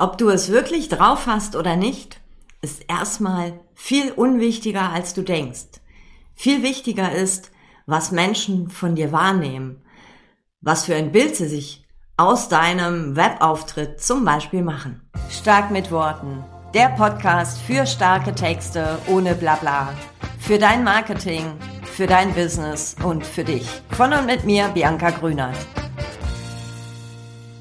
Ob du es wirklich drauf hast oder nicht, ist erstmal viel unwichtiger, als du denkst. Viel wichtiger ist, was Menschen von dir wahrnehmen, was für ein Bild sie sich aus deinem Webauftritt zum Beispiel machen. Stark mit Worten. Der Podcast für starke Texte ohne Blabla. Für dein Marketing, für dein Business und für dich. Von und mit mir, Bianca Grünert.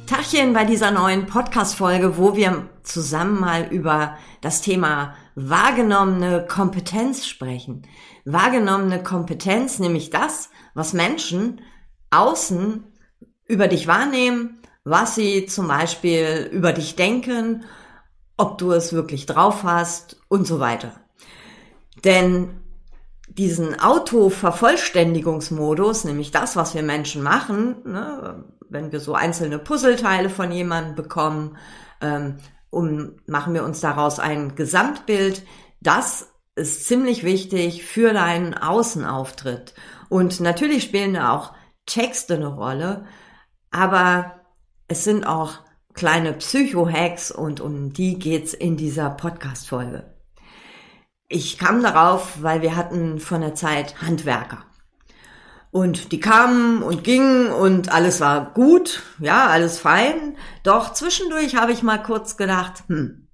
Tachchen bei dieser neuen Podcast-Folge, wo wir zusammen mal über das Thema wahrgenommene Kompetenz sprechen. Wahrgenommene Kompetenz, nämlich das, was Menschen außen über dich wahrnehmen, was sie zum Beispiel über dich denken, ob du es wirklich drauf hast und so weiter. Denn diesen Auto-Vervollständigungsmodus, nämlich das, was wir Menschen machen, ne, wenn wir so einzelne Puzzleteile von jemandem bekommen, ähm, um, machen wir uns daraus ein Gesamtbild. Das ist ziemlich wichtig für deinen Außenauftritt. Und natürlich spielen da auch Texte eine Rolle, aber es sind auch kleine Psycho-Hacks und um die geht's in dieser Podcast-Folge. Ich kam darauf, weil wir hatten von der Zeit Handwerker. Und die kamen und gingen und alles war gut, ja, alles fein. Doch zwischendurch habe ich mal kurz gedacht, hm,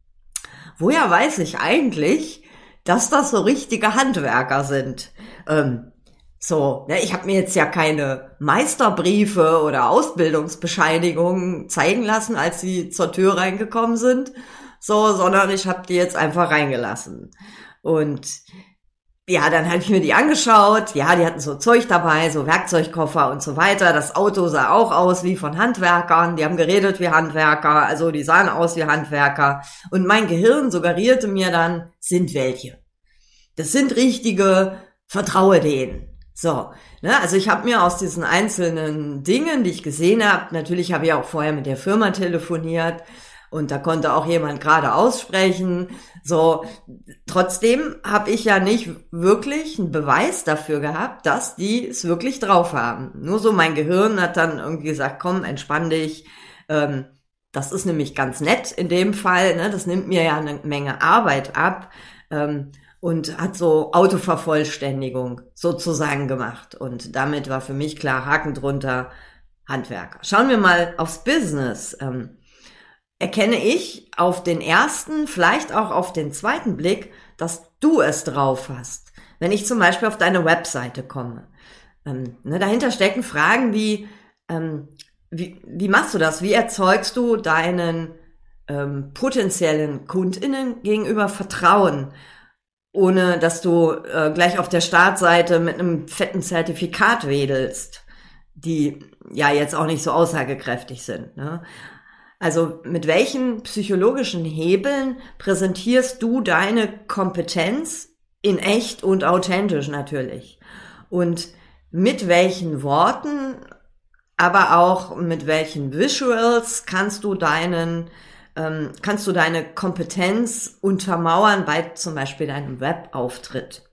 woher weiß ich eigentlich, dass das so richtige Handwerker sind? Ähm, so, ne, ich habe mir jetzt ja keine Meisterbriefe oder Ausbildungsbescheinigungen zeigen lassen, als sie zur Tür reingekommen sind, so, sondern ich habe die jetzt einfach reingelassen. Und ja, dann habe ich mir die angeschaut. Ja, die hatten so Zeug dabei, so Werkzeugkoffer und so weiter. Das Auto sah auch aus wie von Handwerkern. Die haben geredet wie Handwerker. Also die sahen aus wie Handwerker. Und mein Gehirn suggerierte mir dann, sind welche. Das sind richtige, vertraue denen. So, ne, also ich habe mir aus diesen einzelnen Dingen, die ich gesehen habe, natürlich habe ich auch vorher mit der Firma telefoniert, und da konnte auch jemand gerade aussprechen. So, trotzdem habe ich ja nicht wirklich einen Beweis dafür gehabt, dass die es wirklich drauf haben. Nur so mein Gehirn hat dann irgendwie gesagt, komm, entspann dich. Ähm, das ist nämlich ganz nett in dem Fall. Ne? Das nimmt mir ja eine Menge Arbeit ab. Ähm, und hat so Autovervollständigung sozusagen gemacht. Und damit war für mich klar, Haken drunter, Handwerker. Schauen wir mal aufs Business. Ähm, erkenne ich auf den ersten, vielleicht auch auf den zweiten Blick, dass du es drauf hast. Wenn ich zum Beispiel auf deine Webseite komme. Ähm, ne, dahinter stecken Fragen wie, ähm, wie, wie machst du das? Wie erzeugst du deinen ähm, potenziellen KundInnen gegenüber Vertrauen? ohne dass du äh, gleich auf der Startseite mit einem fetten Zertifikat wedelst, die ja jetzt auch nicht so aussagekräftig sind. Ne? Also mit welchen psychologischen Hebeln präsentierst du deine Kompetenz in echt und authentisch natürlich? Und mit welchen Worten, aber auch mit welchen Visuals kannst du deinen ähm, kannst du deine Kompetenz untermauern bei zum Beispiel deinem Webauftritt.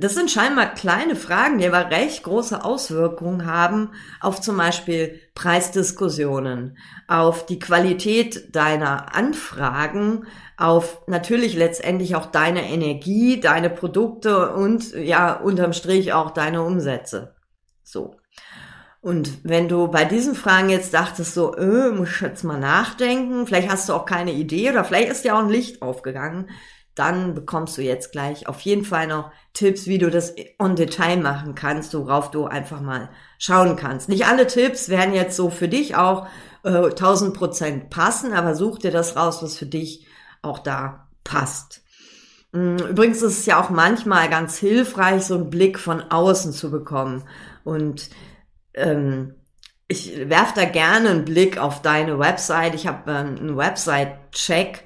Das sind scheinbar kleine Fragen, die aber recht große Auswirkungen haben auf zum Beispiel Preisdiskussionen, auf die Qualität deiner Anfragen, auf natürlich letztendlich auch deine Energie, deine Produkte und ja, unterm Strich auch deine Umsätze. So. Und wenn du bei diesen Fragen jetzt dachtest, so, äh, muss ich jetzt mal nachdenken, vielleicht hast du auch keine Idee oder vielleicht ist dir auch ein Licht aufgegangen, dann bekommst du jetzt gleich auf jeden Fall noch Tipps, wie du das on Detail machen kannst, worauf du einfach mal schauen kannst. Nicht alle Tipps werden jetzt so für dich auch äh, 1000 Prozent passen, aber such dir das raus, was für dich auch da passt. Mm, übrigens ist es ja auch manchmal ganz hilfreich, so einen Blick von außen zu bekommen. Und ähm, ich werfe da gerne einen Blick auf deine Website. Ich habe ähm, einen Website-Check.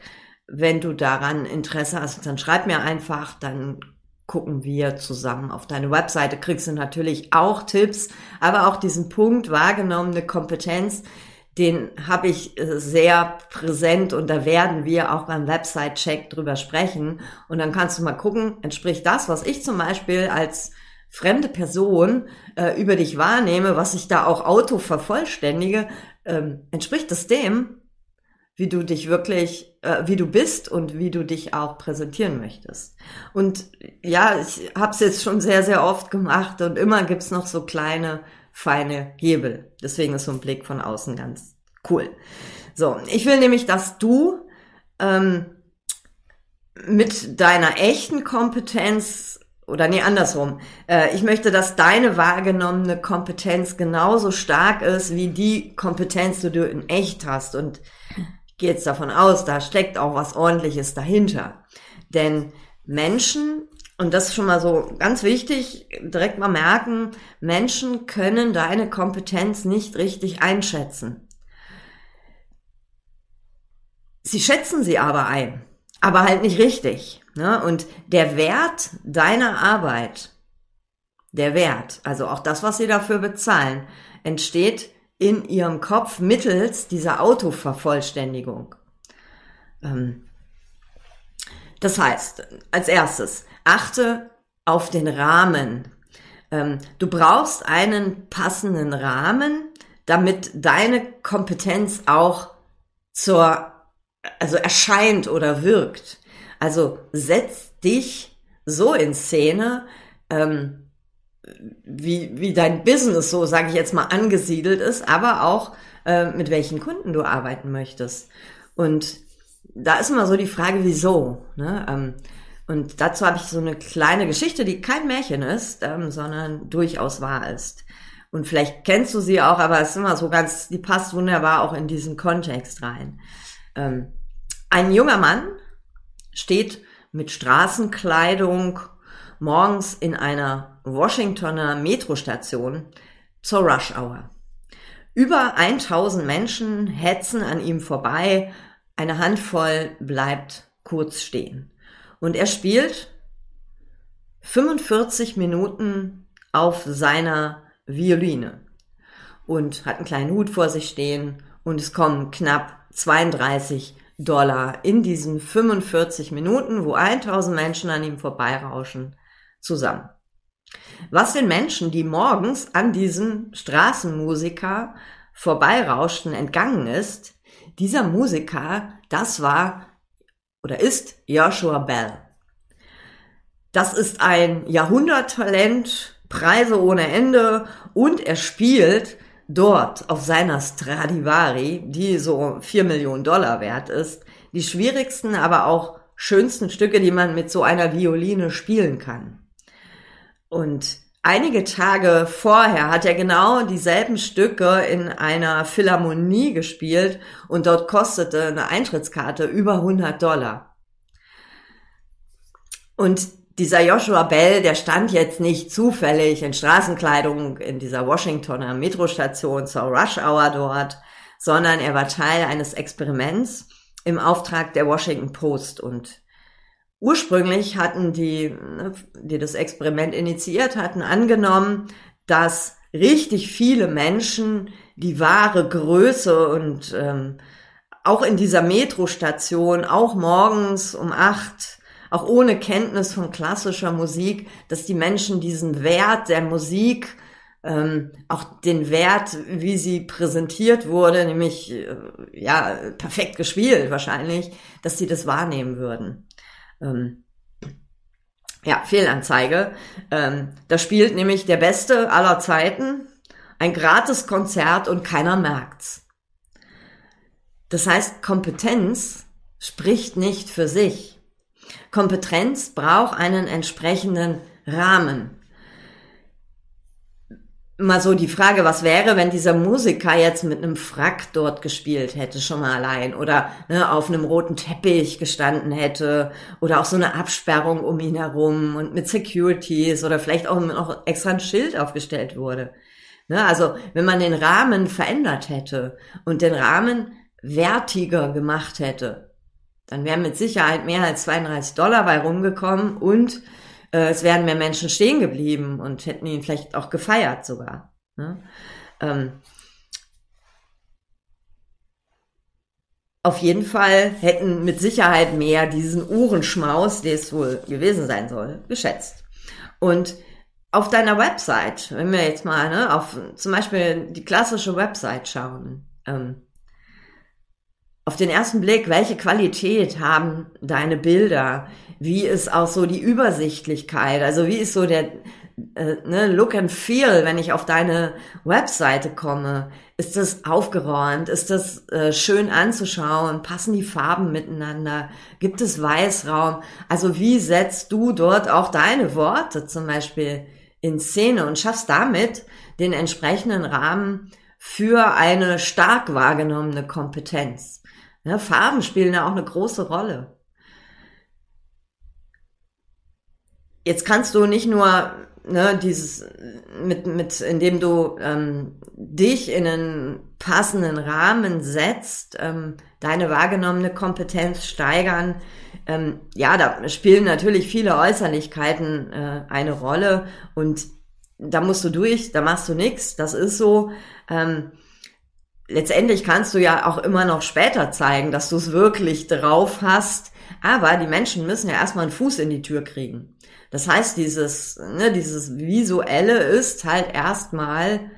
Wenn du daran Interesse hast, dann schreib mir einfach, dann gucken wir zusammen auf deine Webseite. Kriegst du natürlich auch Tipps, aber auch diesen Punkt wahrgenommene Kompetenz, den habe ich äh, sehr präsent und da werden wir auch beim Website-Check drüber sprechen. Und dann kannst du mal gucken, entspricht das, was ich zum Beispiel als fremde Person äh, über dich wahrnehme, was ich da auch auto vervollständige, ähm, entspricht das dem, wie du dich wirklich, äh, wie du bist und wie du dich auch präsentieren möchtest. Und ja, ich habe es jetzt schon sehr, sehr oft gemacht und immer gibt's noch so kleine, feine Hebel. Deswegen ist so ein Blick von außen ganz cool. So, ich will nämlich, dass du ähm, mit deiner echten Kompetenz oder nee, andersrum. Äh, ich möchte, dass deine wahrgenommene Kompetenz genauso stark ist wie die Kompetenz, die du in echt hast. Und gehe jetzt davon aus, da steckt auch was ordentliches dahinter. Denn Menschen, und das ist schon mal so ganz wichtig, direkt mal merken, Menschen können deine Kompetenz nicht richtig einschätzen. Sie schätzen sie aber ein, aber halt nicht richtig. Ne? Und der Wert deiner Arbeit, der Wert, also auch das, was sie dafür bezahlen, entsteht in ihrem Kopf mittels dieser Autovervollständigung. Ähm, das heißt, als erstes, achte auf den Rahmen. Ähm, du brauchst einen passenden Rahmen, damit deine Kompetenz auch zur, also erscheint oder wirkt. Also setz dich so in Szene, ähm, wie, wie dein Business so, sage ich jetzt mal, angesiedelt ist, aber auch äh, mit welchen Kunden du arbeiten möchtest. Und da ist immer so die Frage, wieso. Ne? Ähm, und dazu habe ich so eine kleine Geschichte, die kein Märchen ist, ähm, sondern durchaus wahr ist. Und vielleicht kennst du sie auch, aber es ist immer so ganz, die passt wunderbar auch in diesen Kontext rein. Ähm, ein junger Mann steht mit Straßenkleidung morgens in einer Washingtoner Metrostation zur Rush Hour. Über 1000 Menschen hetzen an ihm vorbei, eine Handvoll bleibt kurz stehen. Und er spielt 45 Minuten auf seiner Violine und hat einen kleinen Hut vor sich stehen und es kommen knapp 32 Dollar in diesen 45 Minuten, wo 1000 Menschen an ihm vorbeirauschen, zusammen. Was den Menschen, die morgens an diesem Straßenmusiker vorbeirauschten, entgangen ist, dieser Musiker, das war oder ist Joshua Bell. Das ist ein Jahrhunderttalent, Preise ohne Ende und er spielt dort auf seiner Stradivari, die so vier Millionen Dollar wert ist, die schwierigsten, aber auch schönsten Stücke, die man mit so einer Violine spielen kann. Und einige Tage vorher hat er genau dieselben Stücke in einer Philharmonie gespielt und dort kostete eine Eintrittskarte über 100 Dollar. Und dieser Joshua Bell, der stand jetzt nicht zufällig in Straßenkleidung in dieser Washingtoner Metrostation zur Rush Hour dort, sondern er war Teil eines Experiments im Auftrag der Washington Post und ursprünglich hatten die, ne, die das Experiment initiiert hatten, angenommen, dass richtig viele Menschen die wahre Größe und ähm, auch in dieser Metrostation, auch morgens um acht auch ohne Kenntnis von klassischer Musik, dass die Menschen diesen Wert der Musik, ähm, auch den Wert, wie sie präsentiert wurde, nämlich äh, ja perfekt gespielt wahrscheinlich, dass sie das wahrnehmen würden. Ähm, ja, Fehlanzeige. Ähm, da spielt nämlich der Beste aller Zeiten ein gratis Konzert und keiner merkt's. Das heißt, Kompetenz spricht nicht für sich. Kompetenz braucht einen entsprechenden Rahmen. Mal so die Frage, was wäre, wenn dieser Musiker jetzt mit einem Frack dort gespielt hätte, schon mal allein, oder ne, auf einem roten Teppich gestanden hätte, oder auch so eine Absperrung um ihn herum und mit Securities oder vielleicht auch noch extra ein Schild aufgestellt wurde. Ne, also wenn man den Rahmen verändert hätte und den Rahmen wertiger gemacht hätte, dann wären mit Sicherheit mehr als 32 Dollar bei rumgekommen und äh, es wären mehr Menschen stehen geblieben und hätten ihn vielleicht auch gefeiert sogar. Ne? Ähm, auf jeden Fall hätten mit Sicherheit mehr diesen Uhrenschmaus, der es wohl gewesen sein soll, geschätzt. Und auf deiner Website, wenn wir jetzt mal ne, auf zum Beispiel die klassische Website schauen, ähm, auf den ersten Blick, welche Qualität haben deine Bilder? Wie ist auch so die Übersichtlichkeit? Also wie ist so der äh, ne, Look and Feel, wenn ich auf deine Webseite komme? Ist das aufgeräumt? Ist das äh, schön anzuschauen? Passen die Farben miteinander? Gibt es Weißraum? Also wie setzt du dort auch deine Worte zum Beispiel in Szene und schaffst damit den entsprechenden Rahmen für eine stark wahrgenommene Kompetenz? Ja, Farben spielen ja auch eine große Rolle. Jetzt kannst du nicht nur ne, dieses mit mit indem du ähm, dich in einen passenden Rahmen setzt, ähm, deine wahrgenommene Kompetenz steigern. Ähm, ja, da spielen natürlich viele Äußerlichkeiten äh, eine Rolle und da musst du durch, da machst du nichts, das ist so. Ähm, letztendlich kannst du ja auch immer noch später zeigen, dass du es wirklich drauf hast. Aber die Menschen müssen ja erstmal einen Fuß in die Tür kriegen. Das heißt, dieses, ne, dieses Visuelle ist halt erstmal,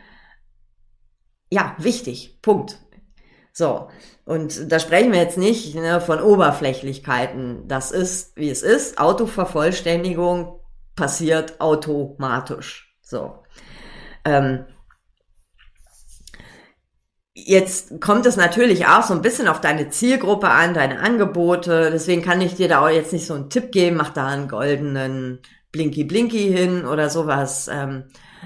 ja, wichtig. Punkt. So. Und da sprechen wir jetzt nicht ne, von Oberflächlichkeiten. Das ist, wie es ist. Autovervollständigung passiert automatisch. So. Ähm, Jetzt kommt es natürlich auch so ein bisschen auf deine Zielgruppe an, deine Angebote. Deswegen kann ich dir da auch jetzt nicht so einen Tipp geben, mach da einen goldenen Blinky Blinky hin oder sowas. Ähm,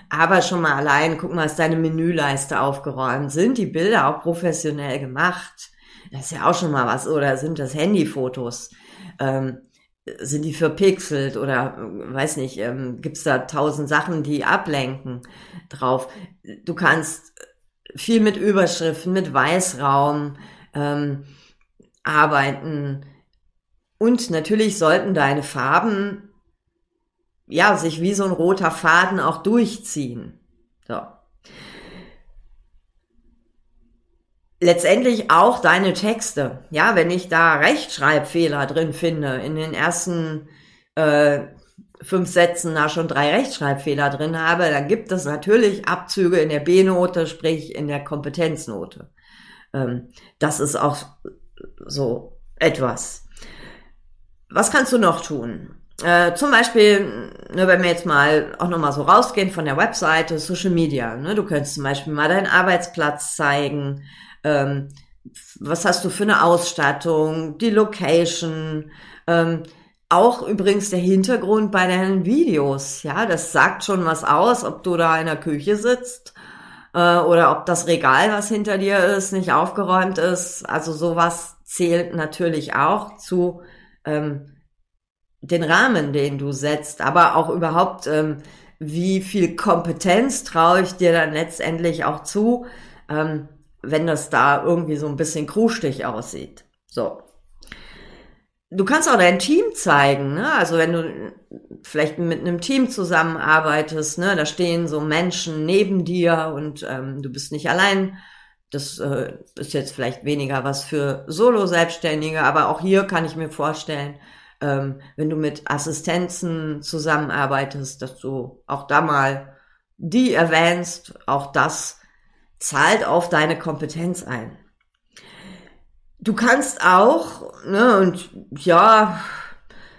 aber schon mal allein, guck mal, ist deine Menüleiste aufgeräumt? Sind die Bilder auch professionell gemacht? Das ist ja auch schon mal was. Oder sind das Handyfotos? Ähm, sind die verpixelt oder weiß nicht, ähm, gibt es da tausend Sachen, die ablenken drauf? Du kannst viel mit Überschriften, mit Weißraum ähm, arbeiten. Und natürlich sollten deine Farben ja sich wie so ein roter Faden auch durchziehen. So. Letztendlich auch deine Texte. Ja, wenn ich da Rechtschreibfehler drin finde in den ersten äh, fünf Sätzen da schon drei Rechtschreibfehler drin habe, dann gibt es natürlich Abzüge in der B-Note, sprich in der Kompetenznote. Ähm, das ist auch so etwas. Was kannst du noch tun? Äh, zum Beispiel, ne, wenn wir jetzt mal auch nochmal so rausgehen von der Webseite, Social Media. Ne, du könntest zum Beispiel mal deinen Arbeitsplatz zeigen. Ähm, was hast du für eine Ausstattung? Die Location. Ähm, auch übrigens der Hintergrund bei deinen Videos. Ja, das sagt schon was aus, ob du da in der Küche sitzt äh, oder ob das Regal, was hinter dir ist, nicht aufgeräumt ist. Also sowas zählt natürlich auch zu ähm, den Rahmen, den du setzt, aber auch überhaupt, ähm, wie viel Kompetenz traue ich dir dann letztendlich auch zu, ähm, wenn das da irgendwie so ein bisschen krustig aussieht. So. Du kannst auch dein Team zeigen, ne? Also wenn du vielleicht mit einem Team zusammenarbeitest, ne, da stehen so Menschen neben dir und ähm, du bist nicht allein. Das äh, ist jetzt vielleicht weniger was für Solo-Selbstständige, aber auch hier kann ich mir vorstellen, ähm, wenn du mit Assistenzen zusammenarbeitest, dass du auch da mal die erwähnst, auch das zahlt auf deine Kompetenz ein. Du kannst auch, ne, und ja,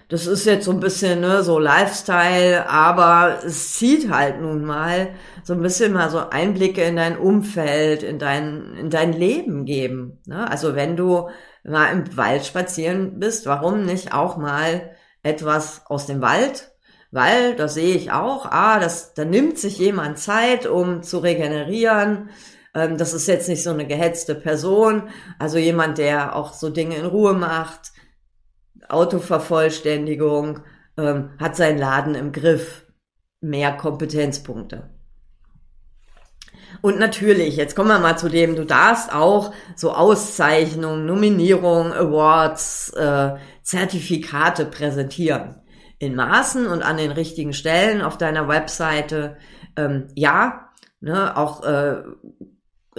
das ist jetzt so ein bisschen, ne, so Lifestyle, aber es zieht halt nun mal so ein bisschen mal so Einblicke in dein Umfeld, in dein, in dein Leben geben. Ne? Also wenn du mal im Wald spazieren bist, warum nicht auch mal etwas aus dem Wald? Weil, das sehe ich auch, ah, das, da nimmt sich jemand Zeit, um zu regenerieren, ähm, das ist jetzt nicht so eine gehetzte Person, also jemand, der auch so Dinge in Ruhe macht, Autovervollständigung, ähm, hat seinen Laden im Griff, mehr Kompetenzpunkte. Und natürlich, jetzt kommen wir mal zu dem, du darfst auch so Auszeichnungen, Nominierungen, Awards, äh, Zertifikate präsentieren. In Maßen und an den richtigen Stellen auf deiner Webseite. Ähm, ja, ne, auch äh,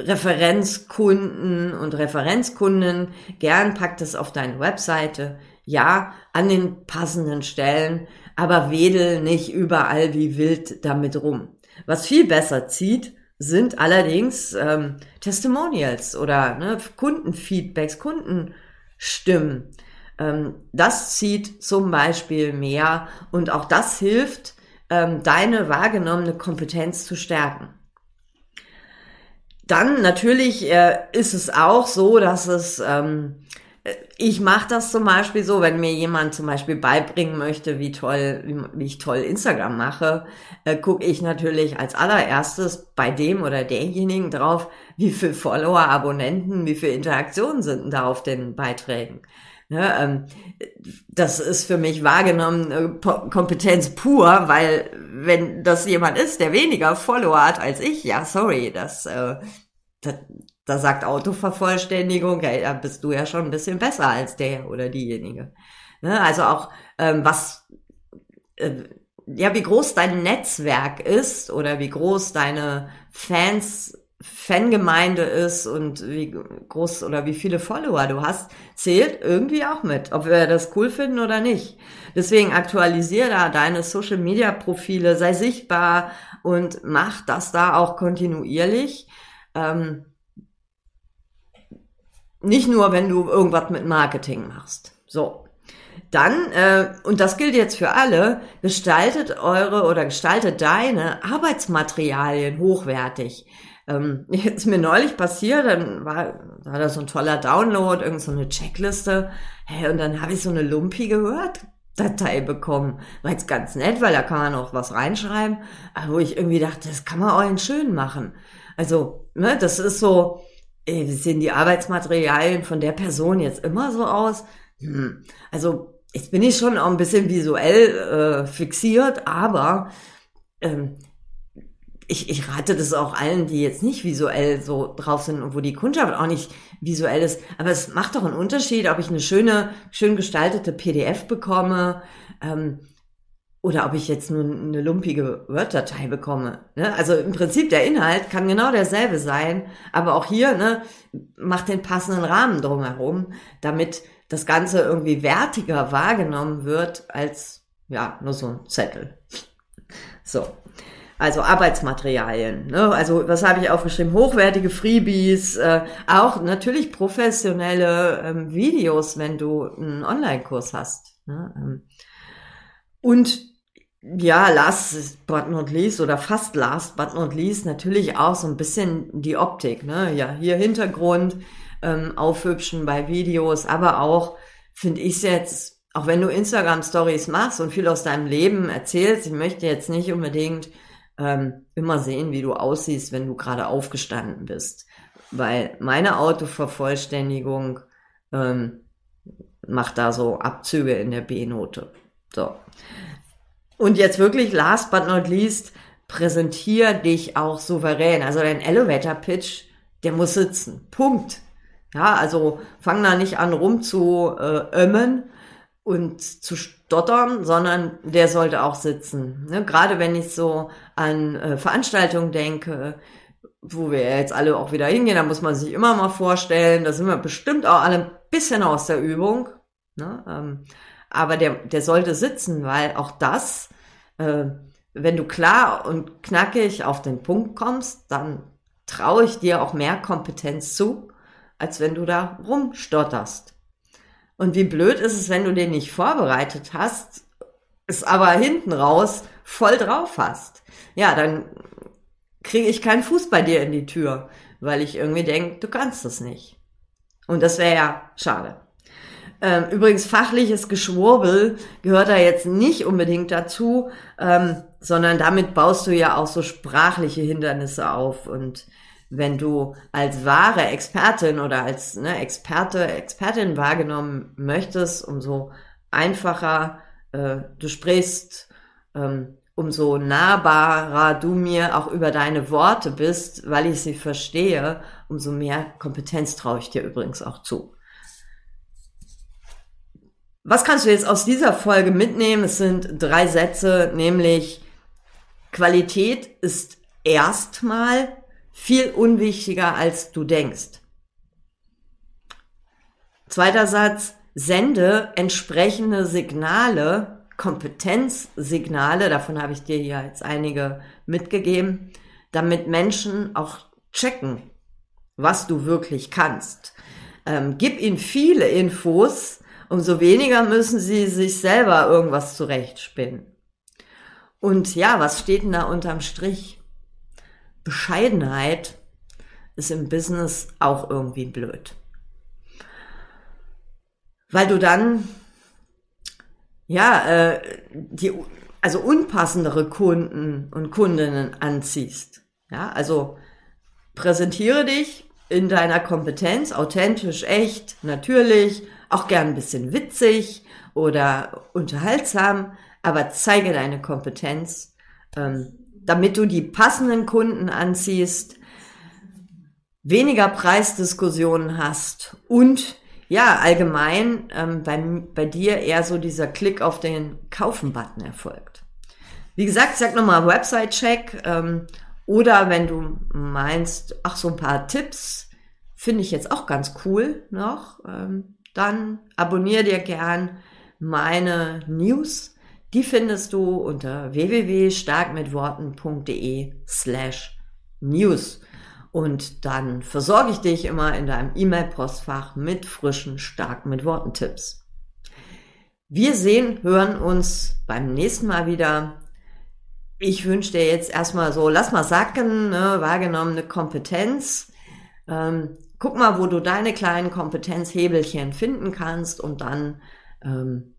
Referenzkunden und Referenzkunden. Gern packt es auf deine Webseite. Ja, an den passenden Stellen, aber wedel nicht überall wie wild damit rum. Was viel besser zieht, sind allerdings ähm, Testimonials oder ne, Kundenfeedbacks, Kundenstimmen. Ähm, das zieht zum Beispiel mehr und auch das hilft, ähm, deine wahrgenommene Kompetenz zu stärken. Dann natürlich äh, ist es auch so, dass es ähm, ich mache das zum Beispiel so, wenn mir jemand zum Beispiel beibringen möchte, wie toll, wie, wie ich toll Instagram mache, äh, gucke ich natürlich als allererstes bei dem oder derjenigen drauf, wie viel Follower, Abonnenten, wie viel Interaktionen sind da auf den Beiträgen. Ne, ähm, das ist für mich wahrgenommen äh, Kompetenz pur, weil wenn das jemand ist, der weniger Follower hat als ich, ja, sorry, das, äh, das da sagt Autovervollständigung, ja, da bist du ja schon ein bisschen besser als der oder diejenige. Ne? Also auch ähm, was, äh, ja, wie groß dein Netzwerk ist oder wie groß deine Fans Fangemeinde ist und wie groß oder wie viele Follower du hast, zählt irgendwie auch mit, ob wir das cool finden oder nicht. Deswegen aktualisiere da deine Social Media Profile, sei sichtbar und mach das da auch kontinuierlich. Ähm, nicht nur, wenn du irgendwas mit Marketing machst. So. Dann, äh, und das gilt jetzt für alle, gestaltet eure oder gestaltet deine Arbeitsmaterialien hochwertig. Ähm, jetzt mir neulich passiert, dann war, war so ein toller Download, irgend so eine Checkliste. Hey, und dann habe ich so eine lumpige Word-Datei bekommen. War jetzt ganz nett, weil da kann man auch was reinschreiben. Aber wo ich irgendwie dachte, das kann man auch schön machen. Also, ne, das ist so, äh, sehen die Arbeitsmaterialien von der Person jetzt immer so aus? Hm. Also jetzt bin ich schon auch ein bisschen visuell äh, fixiert, aber ähm, ich, ich rate das auch allen, die jetzt nicht visuell so drauf sind und wo die Kundschaft auch nicht visuell ist. Aber es macht doch einen Unterschied, ob ich eine schöne, schön gestaltete PDF bekomme, ähm, oder ob ich jetzt nur eine lumpige Word-Datei bekomme. Ne? Also im Prinzip der Inhalt kann genau derselbe sein, aber auch hier ne, macht den passenden Rahmen drumherum, damit das Ganze irgendwie wertiger wahrgenommen wird als ja nur so ein Zettel. So. Also Arbeitsmaterialien. Ne? Also was habe ich aufgeschrieben? Hochwertige Freebies, äh, auch natürlich professionelle ähm, Videos, wenn du einen Online-Kurs hast. Ne? Ähm, und ja, last but not least oder fast last but not least natürlich auch so ein bisschen die Optik, ne? Ja, hier Hintergrund ähm, aufhübschen bei Videos, aber auch finde ich jetzt, auch wenn du Instagram Stories machst und viel aus deinem Leben erzählst, ich möchte jetzt nicht unbedingt ähm, immer sehen, wie du aussiehst, wenn du gerade aufgestanden bist, weil meine Autovervollständigung ähm, macht da so Abzüge in der B-Note. So. Und jetzt wirklich, last but not least, präsentier dich auch souverän. Also dein Elevator Pitch, der muss sitzen. Punkt. Ja, also fang da nicht an rum zu äh, ömmen und zu stottern, sondern der sollte auch sitzen. Ne? Gerade wenn ich so an äh, Veranstaltungen denke, wo wir jetzt alle auch wieder hingehen, da muss man sich immer mal vorstellen, da sind wir bestimmt auch alle ein bisschen aus der Übung. Ne? Ähm, aber der, der sollte sitzen, weil auch das, äh, wenn du klar und knackig auf den Punkt kommst, dann traue ich dir auch mehr Kompetenz zu, als wenn du da rumstotterst. Und wie blöd ist es, wenn du den nicht vorbereitet hast, es aber hinten raus voll drauf hast. Ja, dann kriege ich keinen Fuß bei dir in die Tür, weil ich irgendwie denke, du kannst es nicht. Und das wäre ja schade. Ähm, übrigens, fachliches Geschwurbel gehört da jetzt nicht unbedingt dazu, ähm, sondern damit baust du ja auch so sprachliche Hindernisse auf. Und wenn du als wahre Expertin oder als ne, Experte, Expertin wahrgenommen möchtest, umso einfacher äh, du sprichst, ähm, umso nahbarer du mir auch über deine Worte bist, weil ich sie verstehe, umso mehr Kompetenz traue ich dir übrigens auch zu. Was kannst du jetzt aus dieser Folge mitnehmen? Es sind drei Sätze, nämlich Qualität ist erstmal viel unwichtiger, als du denkst. Zweiter Satz, sende entsprechende Signale, Kompetenzsignale, davon habe ich dir hier jetzt einige mitgegeben, damit Menschen auch checken, was du wirklich kannst. Ähm, gib ihnen viele Infos, umso weniger müssen sie sich selber irgendwas zurechtspinnen. Und ja, was steht denn da unterm Strich? Bescheidenheit ist im Business auch irgendwie blöd. Weil du dann, ja, äh, die, also unpassendere Kunden und Kundinnen anziehst. Ja, also präsentiere dich in deiner Kompetenz, authentisch, echt, natürlich, auch gern ein bisschen witzig oder unterhaltsam, aber zeige deine Kompetenz, ähm, damit du die passenden Kunden anziehst, weniger Preisdiskussionen hast und ja, allgemein ähm, bei, bei dir eher so dieser Klick auf den Kaufen-Button erfolgt. Wie gesagt, sag nochmal Website-Check ähm, oder wenn du meinst, ach so ein paar Tipps finde ich jetzt auch ganz cool noch, ähm, dann abonniere dir gern meine News. Die findest du unter www.starkmitworten.de slash news. Und dann versorge ich dich immer in deinem E-Mail-Postfach mit frischen, stark mit Worten-Tipps. Wir sehen, hören uns beim nächsten Mal wieder. Ich wünsche dir jetzt erstmal so, lass mal sacken, ne, wahrgenommene Kompetenz. Ähm, guck mal, wo du deine kleinen Kompetenzhebelchen finden kannst und dann ähm,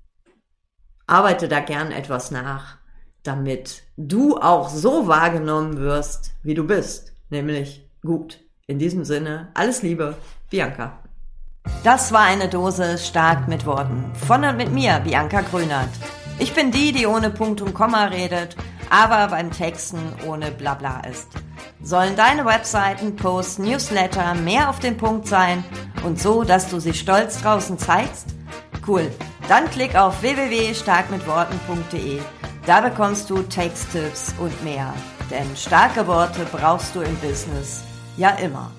arbeite da gern etwas nach, damit du auch so wahrgenommen wirst, wie du bist, nämlich gut. In diesem Sinne, alles Liebe, Bianca. Das war eine Dose stark mit Worten. Von und mit mir, Bianca Grünert. Ich bin die, die ohne Punkt und Komma redet, aber beim Texten ohne Blabla ist. Sollen deine Webseiten, Posts, Newsletter mehr auf den Punkt sein und so, dass du sie stolz draußen zeigst? Cool. Dann klick auf www.starkmitworten.de. Da bekommst du Texttipps und mehr. Denn starke Worte brauchst du im Business ja immer.